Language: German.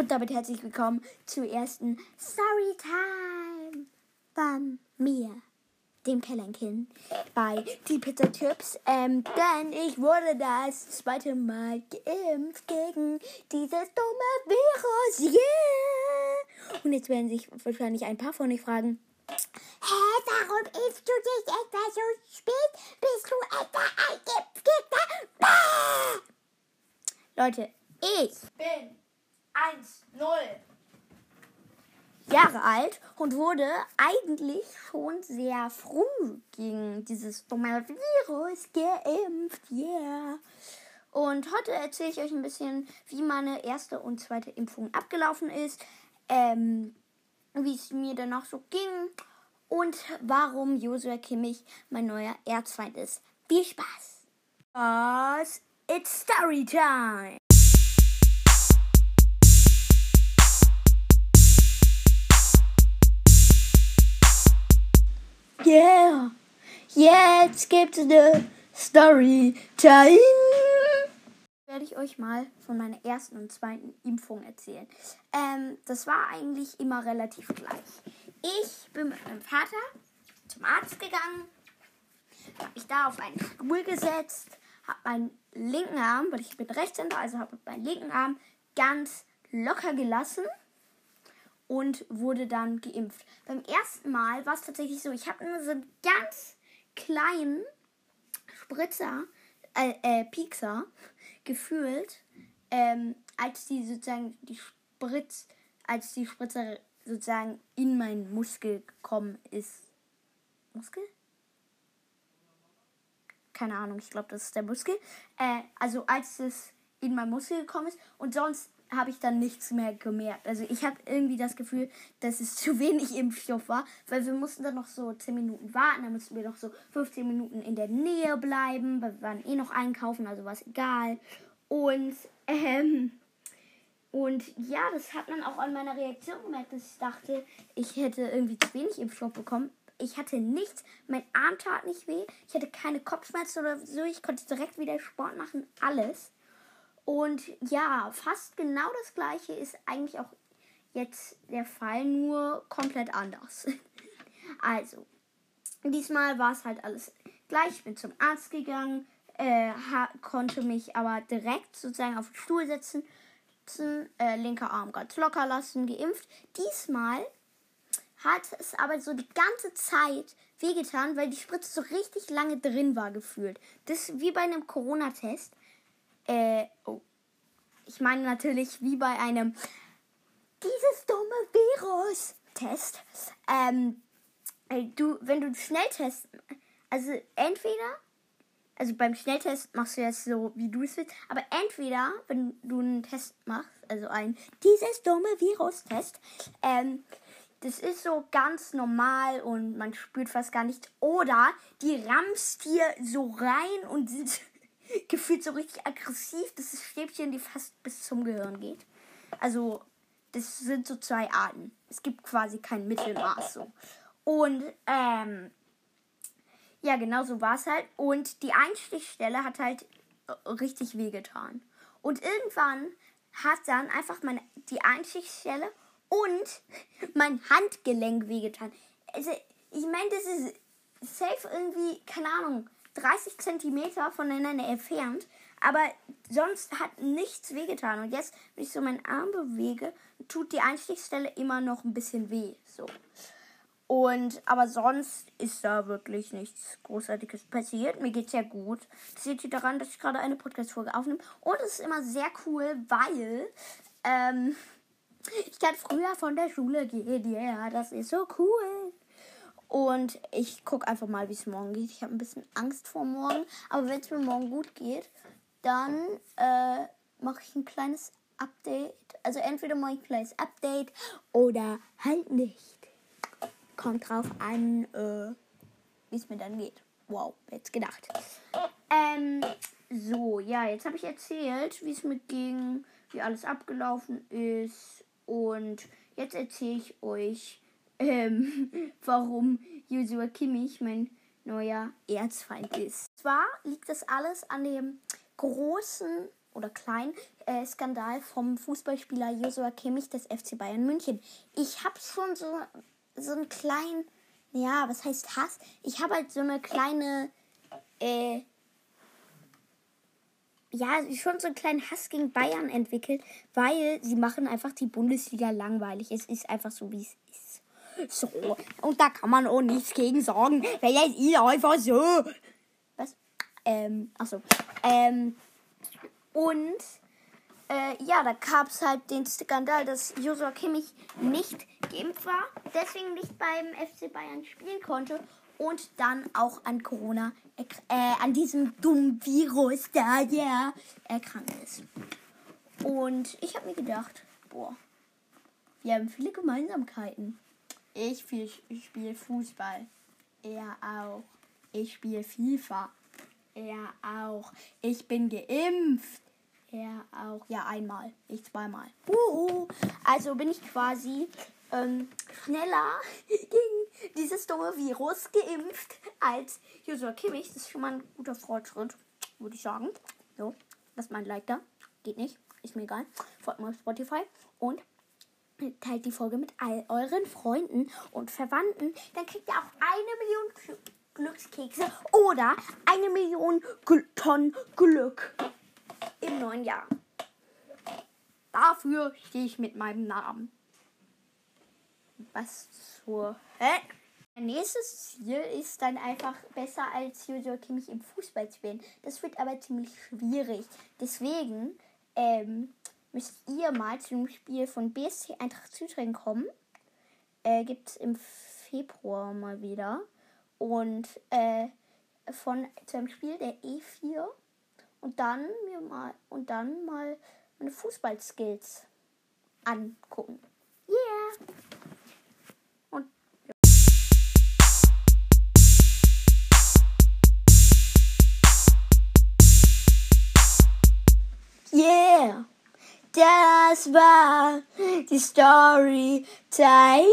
Und damit herzlich willkommen zur ersten Storytime von mir, dem Kellenkin, bei Die Pizza Chips. Ähm, denn ich wurde das zweite Mal geimpft gegen dieses dumme Virus. Yeah! Und jetzt werden sich wahrscheinlich ein paar von euch fragen, Hä, warum impfst du dich etwa so spät? Bist du etwa ein Giftgegner? Leute, ich bin 1-0. Jahre alt und wurde eigentlich schon sehr früh gegen dieses dumme Virus geimpft. Yeah. Und heute erzähle ich euch ein bisschen, wie meine erste und zweite Impfung abgelaufen ist, ähm, wie es mir danach so ging und warum Joshua Kimmich mein neuer Erzfeind ist. Viel Spaß! It's Story Time! Yeah, jetzt gibt's eine Story Time. Werde ich euch mal von meiner ersten und zweiten Impfung erzählen. Ähm, das war eigentlich immer relativ gleich. Ich bin mit meinem Vater zum Arzt gegangen, habe mich da auf einen Stuhl gesetzt, habe meinen linken Arm, weil ich bin Rechtshänder, also habe meinen linken Arm ganz locker gelassen und wurde dann geimpft. Beim ersten Mal war es tatsächlich so, ich habe nur so einen ganz kleinen Spritzer, äh, äh, Piekser gefühlt, ähm, als die sozusagen die Spritz, als die Spritze sozusagen in meinen Muskel gekommen ist. Muskel? Keine Ahnung, ich glaube, das ist der Muskel. Äh, also als es in meinen Muskel gekommen ist und sonst habe ich dann nichts mehr gemerkt. Also ich habe irgendwie das Gefühl, dass es zu wenig Impfstoff war, weil wir mussten dann noch so 10 Minuten warten, dann mussten wir noch so 15 Minuten in der Nähe bleiben, weil wir waren eh noch einkaufen, also war es egal. Und, ähm, und ja, das hat man auch an meiner Reaktion gemerkt, dass ich dachte, ich hätte irgendwie zu wenig Impfstoff bekommen. Ich hatte nichts, mein Arm tat nicht weh, ich hatte keine Kopfschmerzen oder so, ich konnte direkt wieder Sport machen, alles. Und ja, fast genau das gleiche ist eigentlich auch jetzt der Fall, nur komplett anders. also, diesmal war es halt alles gleich. Ich bin zum Arzt gegangen, äh, konnte mich aber direkt sozusagen auf den Stuhl setzen, äh, linker Arm ganz locker lassen, geimpft. Diesmal hat es aber so die ganze Zeit wehgetan, weil die Spritze so richtig lange drin war gefühlt. Das ist wie bei einem Corona-Test. Äh, oh. Ich meine natürlich wie bei einem dieses dumme Virus-Test. Ähm, du, wenn du Schnelltest, also entweder, also beim Schnelltest machst du jetzt so, wie du es willst, aber entweder, wenn du einen Test machst, also ein dieses dumme Virus-Test, ähm, das ist so ganz normal und man spürt fast gar nichts. Oder die rammst dir so rein und sind gefühlt so richtig aggressiv. Das ist Stäbchen, die fast bis zum Gehirn geht. Also, das sind so zwei Arten. Es gibt quasi kein Mittelmaß so. Und, ähm, ja, genau so war es halt. Und die Einstichstelle hat halt äh, richtig wehgetan. Und irgendwann hat dann einfach meine, die Einstichstelle und mein Handgelenk wehgetan. Also, ich meine, das ist safe irgendwie, keine Ahnung, 30 Zentimeter voneinander entfernt, aber sonst hat nichts wehgetan. Und jetzt, wenn ich so meinen Arm bewege, tut die Einstichstelle immer noch ein bisschen weh. So. Und aber sonst ist da wirklich nichts Großartiges passiert. Mir geht's ja gut. Das seht ihr daran, dass ich gerade eine Podcast-Folge aufnehme. Und es ist immer sehr cool, weil ähm, ich kann früher von der Schule gehen. Ja, yeah, das ist so cool. Und ich gucke einfach mal, wie es morgen geht. Ich habe ein bisschen Angst vor morgen. Aber wenn es mir morgen gut geht, dann äh, mache ich ein kleines Update. Also entweder mache ich ein kleines Update oder halt nicht. Kommt drauf an, äh, wie es mir dann geht. Wow, jetzt gedacht. Ähm, so, ja, jetzt habe ich erzählt, wie es mir ging, wie alles abgelaufen ist. Und jetzt erzähle ich euch, ähm, warum Joshua Kimmich mein neuer Erzfeind ist. Zwar liegt das alles an dem großen oder kleinen äh, Skandal vom Fußballspieler Joshua Kimmich des FC Bayern München. Ich habe schon so, so einen kleinen, ja, was heißt Hass? Ich habe halt so eine kleine, äh, ja, schon so einen kleinen Hass gegen Bayern entwickelt, weil sie machen einfach die Bundesliga langweilig. Es ist einfach so, wie es ist. So, und da kann man auch nichts gegen sagen, weil es ist einfach so. Was? Ähm, achso. Ähm, und äh, ja, da gab es halt den Skandal, dass Joshua Kimmich nicht geimpft war, deswegen nicht beim FC Bayern spielen konnte und dann auch an Corona, äh, an diesem dummen Virus da, ja, erkrankt ist. Und ich habe mir gedacht, boah, wir haben viele Gemeinsamkeiten. Ich, spiele Fußball. Er auch. Ich spiele FIFA. Er auch. Ich bin geimpft. Er auch. Ja, einmal. Ich zweimal. Uhu. Also bin ich quasi ähm, schneller gegen dieses dumme Virus geimpft als Joshua Kimmich. Das ist schon mal ein guter Fortschritt, würde ich sagen. So, lasst mal ein Like da. Geht nicht. Ist mir egal. Folgt mir auf Spotify. Und teilt die Folge mit all euren Freunden und Verwandten. Dann kriegt ihr auch eine Million Glückskekse oder eine Million Tonnen Glück im neuen Jahr. Dafür stehe ich mit meinem Namen. Was zur Heck? Mein nächstes Ziel ist dann einfach besser als Joshua Kimmich im Fußball zu werden. Das wird aber ziemlich schwierig. Deswegen ähm, müsst ihr mal zu dem Spiel von BSC Eintracht Südring kommen. Äh, Gibt es im Februar mal wieder. Und äh, von zum Spiel der E4 und dann mir mal und dann mal meine Fußballskills angucken. Yeah. Das war die Story Time.